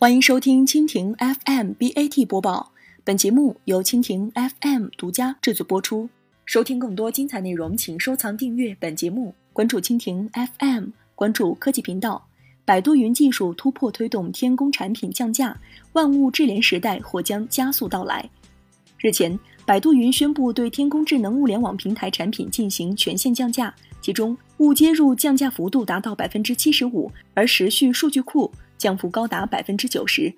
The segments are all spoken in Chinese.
欢迎收听蜻蜓 FM BAT 播报，本节目由蜻蜓 FM 独家制作播出。收听更多精彩内容，请收藏订阅本节目，关注蜻蜓 FM，关注科技频道。百度云技术突破推动天宫产品降价，万物智联时代或将加速到来。日前，百度云宣布对天宫智能物联网平台产品进行全线降价，其中物接入降价幅度达到百分之七十五，而时序数据库。降幅高达百分之九十。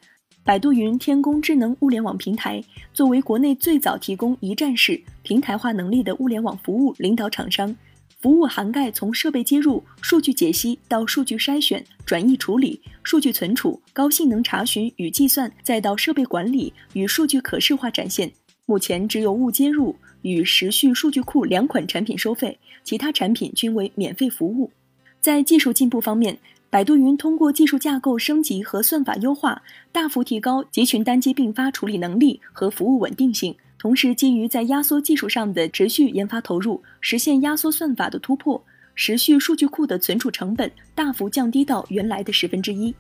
百度云天工智能物联网平台作为国内最早提供一站式平台化能力的物联网服务领导厂商，服务涵盖从设备接入、数据解析到数据筛选、转译处理、数据存储、高性能查询与计算，再到设备管理与数据可视化展现。目前只有物接入与时序数据库两款产品收费，其他产品均为免费服务。在技术进步方面，百度云通过技术架构升级和算法优化，大幅提高集群单机并发处理能力和服务稳定性。同时，基于在压缩技术上的持续研发投入，实现压缩算法的突破，时序数据库的存储成本大幅降低到原来的十分之一。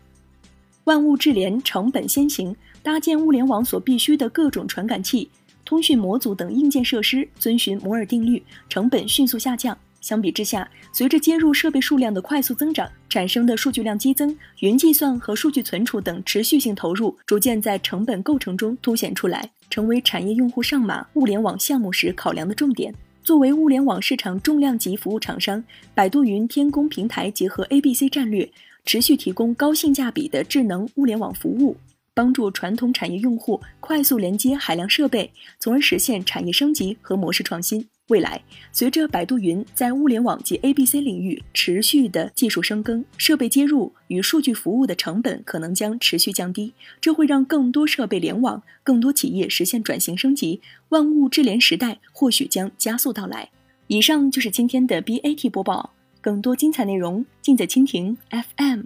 万物智联成本先行，搭建物联网所必需的各种传感器、通讯模组等硬件设施遵循摩尔定律，成本迅速下降。相比之下，随着接入设备数量的快速增长，产生的数据量激增，云计算和数据存储等持续性投入逐渐在成本构成中凸显出来，成为产业用户上马物联网项目时考量的重点。作为物联网市场重量级服务厂商，百度云天工平台结合 A、B、C 战略，持续提供高性价比的智能物联网服务。帮助传统产业用户快速连接海量设备，从而实现产业升级和模式创新。未来，随着百度云在物联网及 A、B、C 领域持续的技术深耕，设备接入与数据服务的成本可能将持续降低，这会让更多设备联网，更多企业实现转型升级，万物智联时代或许将加速到来。以上就是今天的 BAT 播报，更多精彩内容尽在蜻蜓 FM。